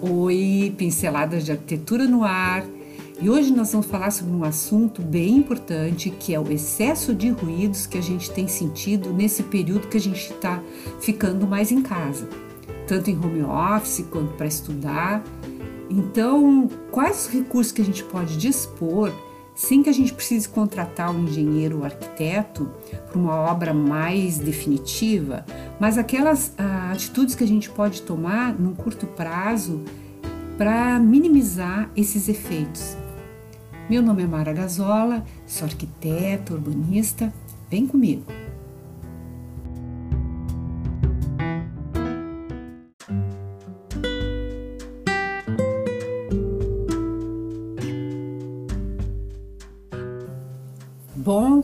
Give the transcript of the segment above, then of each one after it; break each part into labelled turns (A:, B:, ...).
A: Oi, pinceladas de arquitetura no ar. E hoje nós vamos falar sobre um assunto bem importante que é o excesso de ruídos que a gente tem sentido nesse período que a gente está ficando mais em casa, tanto em home office quanto para estudar. Então, quais os recursos que a gente pode dispor sem que a gente precise contratar um engenheiro ou arquiteto para uma obra mais definitiva, mas aquelas ah, atitudes que a gente pode tomar num curto prazo para minimizar esses efeitos. Meu nome é Mara Gazola, sou arquiteta, urbanista. Vem comigo!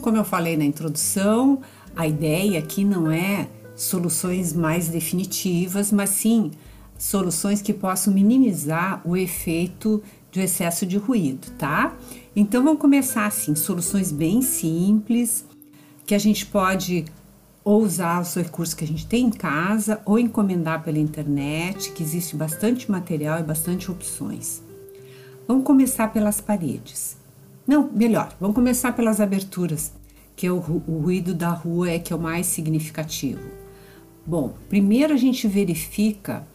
A: Como eu falei na introdução, a ideia aqui não é soluções mais definitivas, mas sim soluções que possam minimizar o efeito do excesso de ruído, tá? Então vamos começar assim, soluções bem simples que a gente pode ou usar os recursos que a gente tem em casa ou encomendar pela internet, que existe bastante material e bastante opções. Vamos começar pelas paredes. Não, melhor, vamos começar pelas aberturas, que é o, o ruído da rua é que é o mais significativo. Bom, primeiro a gente verifica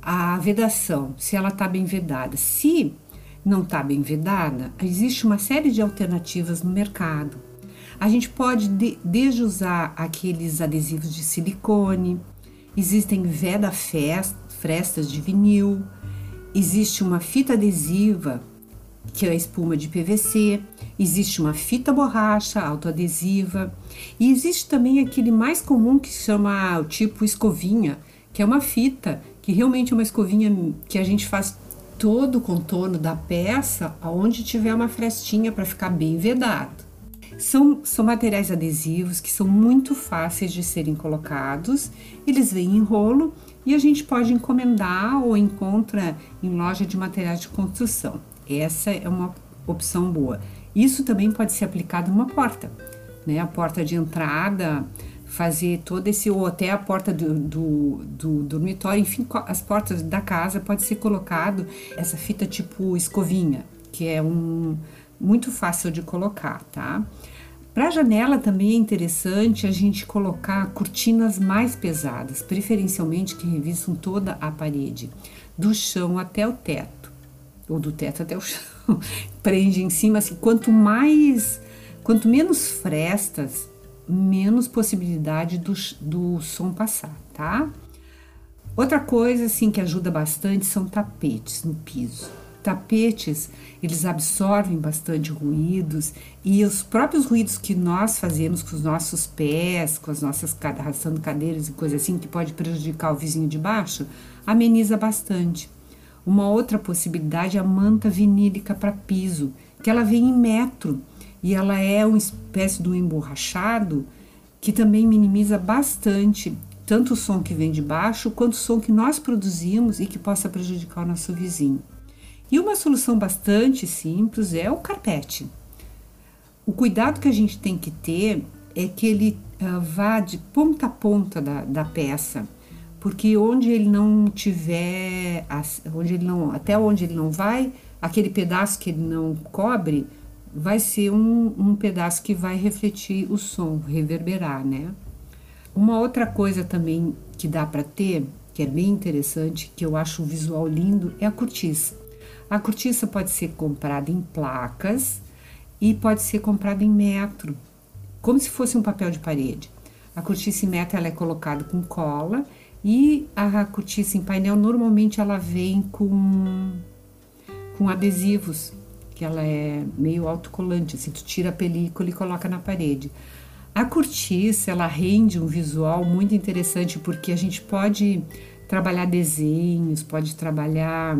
A: a vedação, se ela está bem vedada. Se não está bem vedada, existe uma série de alternativas no mercado. A gente pode de, desde usar aqueles adesivos de silicone, existem veda frestas de vinil, existe uma fita adesiva que é a espuma de PVC, existe uma fita borracha autoadesiva e existe também aquele mais comum que se chama o tipo escovinha, que é uma fita que realmente é uma escovinha que a gente faz todo o contorno da peça aonde tiver uma frestinha para ficar bem vedado. São, são materiais adesivos que são muito fáceis de serem colocados, eles vêm em rolo e a gente pode encomendar ou encontra em loja de materiais de construção. Essa é uma opção boa. Isso também pode ser aplicado numa porta, né? A porta de entrada, fazer todo esse, ou até a porta do, do, do dormitório, enfim, as portas da casa pode ser colocado essa fita tipo escovinha, que é um muito fácil de colocar, tá? Para janela também é interessante a gente colocar cortinas mais pesadas, preferencialmente que revistam toda a parede, do chão até o teto ou do teto até o chão, prende em cima, assim, quanto mais, quanto menos frestas, menos possibilidade do, do som passar, tá? Outra coisa, assim, que ajuda bastante são tapetes no piso. Tapetes, eles absorvem bastante ruídos e os próprios ruídos que nós fazemos com os nossos pés, com as nossas arrastando cadeiras e coisa assim, que pode prejudicar o vizinho de baixo, ameniza bastante. Uma outra possibilidade é a manta vinílica para piso, que ela vem em metro e ela é uma espécie de um emborrachado que também minimiza bastante tanto o som que vem de baixo quanto o som que nós produzimos e que possa prejudicar o nosso vizinho. E uma solução bastante simples é o carpete. O cuidado que a gente tem que ter é que ele uh, vá de ponta a ponta da, da peça porque onde ele não tiver, onde ele não, até onde ele não vai, aquele pedaço que ele não cobre, vai ser um, um pedaço que vai refletir o som, reverberar, né? Uma outra coisa também que dá para ter, que é bem interessante, que eu acho o visual lindo, é a cortiça. A cortiça pode ser comprada em placas e pode ser comprada em metro, como se fosse um papel de parede. A cortiça em metro ela é colocada com cola e a cortiça em painel normalmente ela vem com, com adesivos, que ela é meio autocolante, assim, tu tira a película e coloca na parede. A cortiça, ela rende um visual muito interessante porque a gente pode trabalhar desenhos, pode trabalhar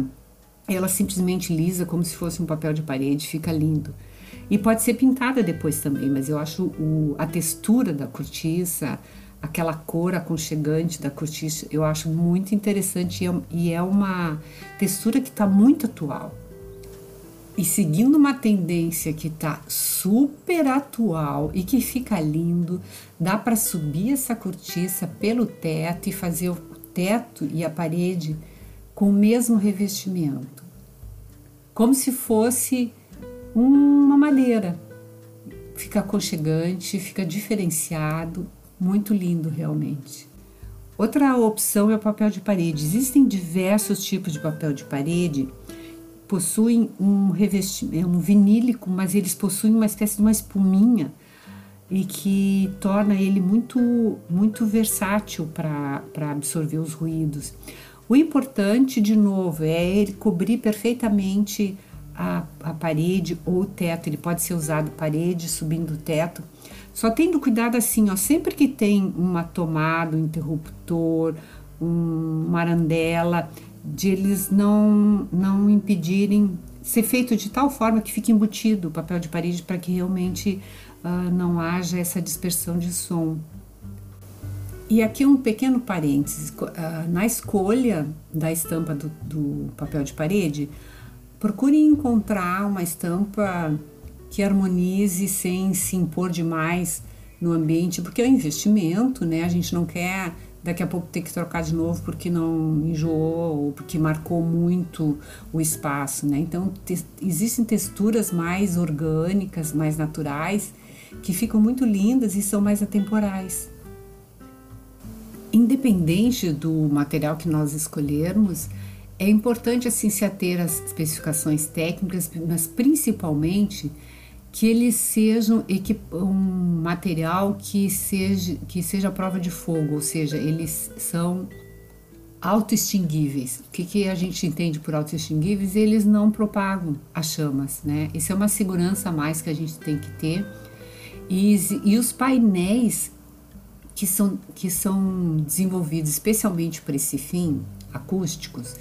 A: ela simplesmente lisa como se fosse um papel de parede, fica lindo. E pode ser pintada depois também, mas eu acho o, a textura da cortiça, aquela cor aconchegante da cortiça, eu acho muito interessante é, e é uma textura que está muito atual. E seguindo uma tendência que está super atual e que fica lindo, dá para subir essa cortiça pelo teto e fazer o teto e a parede com o mesmo revestimento, como se fosse uma madeira. Fica aconchegante, fica diferenciado, muito lindo realmente. Outra opção é o papel de parede. Existem diversos tipos de papel de parede. Possuem um revestimento, um vinílico, mas eles possuem uma espécie de uma espuminha e que torna ele muito, muito versátil para absorver os ruídos. O importante, de novo, é ele cobrir perfeitamente a, a parede ou o teto. Ele pode ser usado parede, subindo o teto. Só tendo cuidado assim, ó, sempre que tem uma tomada, um interruptor, um, uma arandela, de eles não, não impedirem ser feito de tal forma que fique embutido o papel de parede para que realmente uh, não haja essa dispersão de som. E aqui um pequeno parênteses: uh, na escolha da estampa do, do papel de parede, procure encontrar uma estampa que harmonize sem se impor demais no ambiente, porque é um investimento, né? A gente não quer daqui a pouco ter que trocar de novo porque não enjoou ou porque marcou muito o espaço, né? Então te existem texturas mais orgânicas, mais naturais que ficam muito lindas e são mais atemporais. Independente do material que nós escolhermos, é importante assim se ater às especificações técnicas, mas principalmente que eles sejam um material que seja que seja prova de fogo, ou seja, eles são autoextinguíveis. O que, que a gente entende por autoextinguíveis? Eles não propagam as chamas, né? Isso é uma segurança a mais que a gente tem que ter e, e os painéis que são, que são desenvolvidos especialmente para esse fim, acústicos,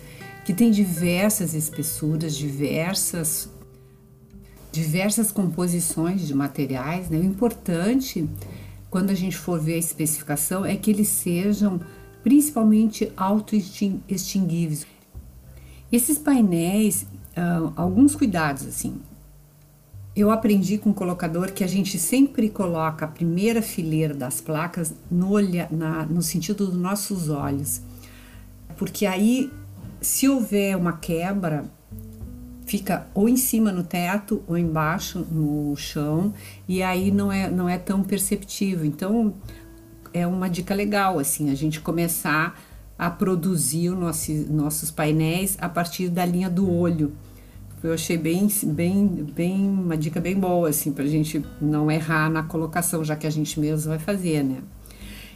A: que tem diversas espessuras, diversas diversas composições de materiais. Né? O importante, quando a gente for ver a especificação, é que eles sejam principalmente auto-extinguíveis. Esses painéis, uh, alguns cuidados assim. Eu aprendi com o colocador que a gente sempre coloca a primeira fileira das placas no, olha, na, no sentido dos nossos olhos, porque aí, se houver uma quebra, fica ou em cima no teto ou embaixo no chão e aí não é, não é tão perceptível. Então, é uma dica legal assim a gente começar a produzir nosso, nossos painéis a partir da linha do olho eu achei bem, bem, bem uma dica bem boa assim para a gente não errar na colocação, já que a gente mesmo vai fazer, né?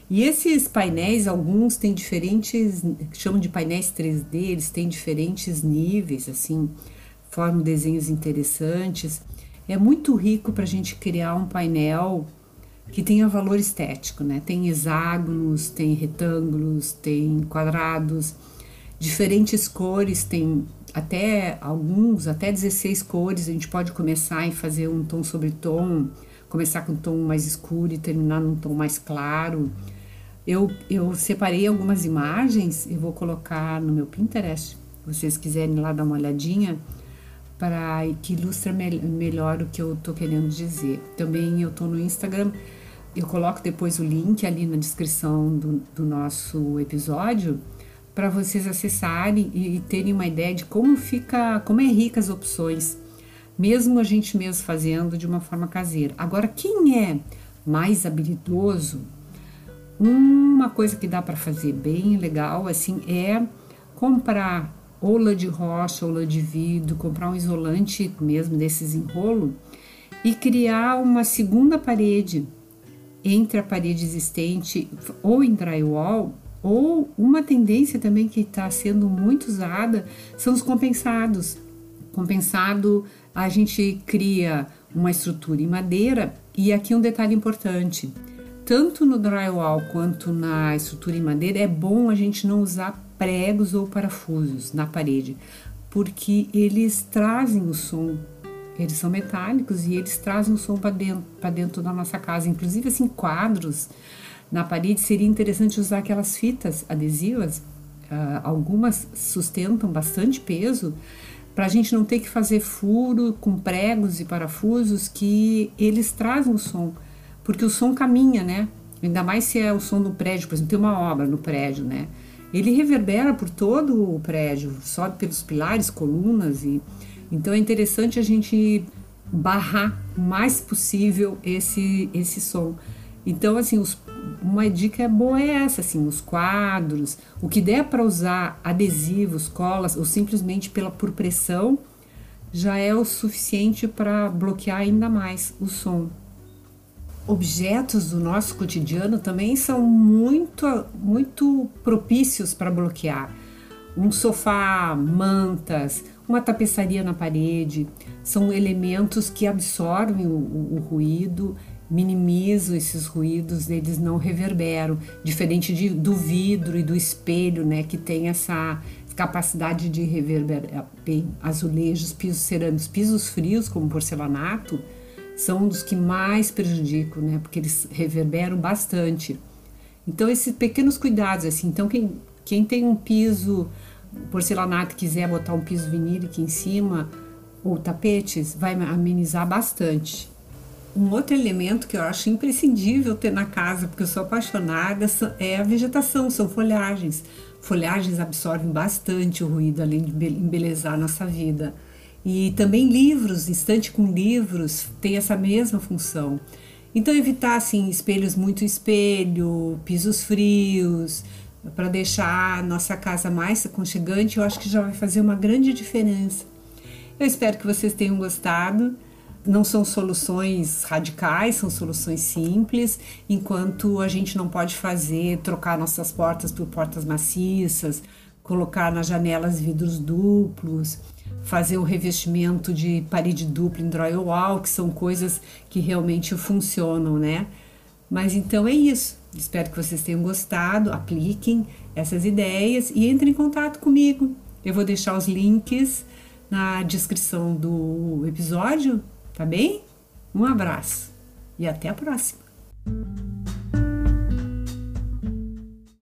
A: E esses painéis, alguns têm diferentes, chamam de painéis 3D, eles têm diferentes níveis, assim, formam desenhos interessantes. É muito rico para a gente criar um painel que tenha valor estético, né? Tem hexágonos, tem retângulos, tem quadrados, diferentes cores, tem até alguns, até 16 cores, a gente pode começar e fazer um tom sobre tom, começar com um tom mais escuro e terminar num tom mais claro. Eu, eu separei algumas imagens e vou colocar no meu Pinterest, se vocês quiserem lá dar uma olhadinha, para que ilustra me melhor o que eu tô querendo dizer. Também eu tô no Instagram, eu coloco depois o link ali na descrição do, do nosso episódio para vocês acessarem e, terem uma ideia de como fica, como é rica as opções, mesmo a gente mesmo fazendo de uma forma caseira. Agora, quem é mais habilidoso, uma coisa que dá para fazer bem legal assim é comprar ou lã de rocha ou lã de vidro, comprar um isolante mesmo desses enrolo e criar uma segunda parede entre a parede existente ou em drywall ou uma tendência também que está sendo muito usada são os compensados. Compensado, a gente cria uma estrutura em madeira e aqui um detalhe importante. Tanto no drywall quanto na estrutura em madeira é bom a gente não usar pregos ou parafusos na parede, porque eles trazem o som. Eles são metálicos e eles trazem o som para dentro, dentro da nossa casa. Inclusive, assim, quadros na parede, seria interessante usar aquelas fitas adesivas, uh, algumas sustentam bastante peso, para a gente não ter que fazer furo com pregos e parafusos que eles trazem o som, porque o som caminha, né? Ainda mais se é o som do prédio, por exemplo, tem uma obra no prédio, né? Ele reverbera por todo o prédio, sobe pelos pilares, colunas e então é interessante a gente barrar o mais possível esse esse som. Então assim, os, uma dica boa é essa, assim, os quadros, o que der para usar adesivos, colas ou simplesmente pela por pressão já é o suficiente para bloquear ainda mais o som objetos do nosso cotidiano também são muito, muito propícios para bloquear. Um sofá, mantas, uma tapeçaria na parede são elementos que absorvem o, o, o ruído, minimizam esses ruídos, eles não reverberam, diferente de, do vidro e do espelho, né, que tem essa capacidade de reverberar bem azulejos, pisos cerâmicos, pisos frios como porcelanato são um dos que mais prejudicam, né? Porque eles reverberam bastante. Então, esses pequenos cuidados, assim. Então, quem, quem tem um piso porcelanato quiser botar um piso vinílico em cima ou tapetes, vai amenizar bastante. Um outro elemento que eu acho imprescindível ter na casa, porque eu sou apaixonada, é a vegetação, são folhagens. Folhagens absorvem bastante o ruído, além de embelezar a nossa vida. E também livros, estante com livros, tem essa mesma função. Então, evitar assim, espelhos muito espelho, pisos frios, para deixar nossa casa mais aconchegante, eu acho que já vai fazer uma grande diferença. Eu espero que vocês tenham gostado. Não são soluções radicais, são soluções simples, enquanto a gente não pode fazer, trocar nossas portas por portas maciças, colocar nas janelas vidros duplos, fazer o revestimento de parede dupla em drywall, que são coisas que realmente funcionam, né? Mas então é isso. Espero que vocês tenham gostado, apliquem essas ideias e entrem em contato comigo. Eu vou deixar os links na descrição do episódio, tá bem? Um abraço e até a próxima!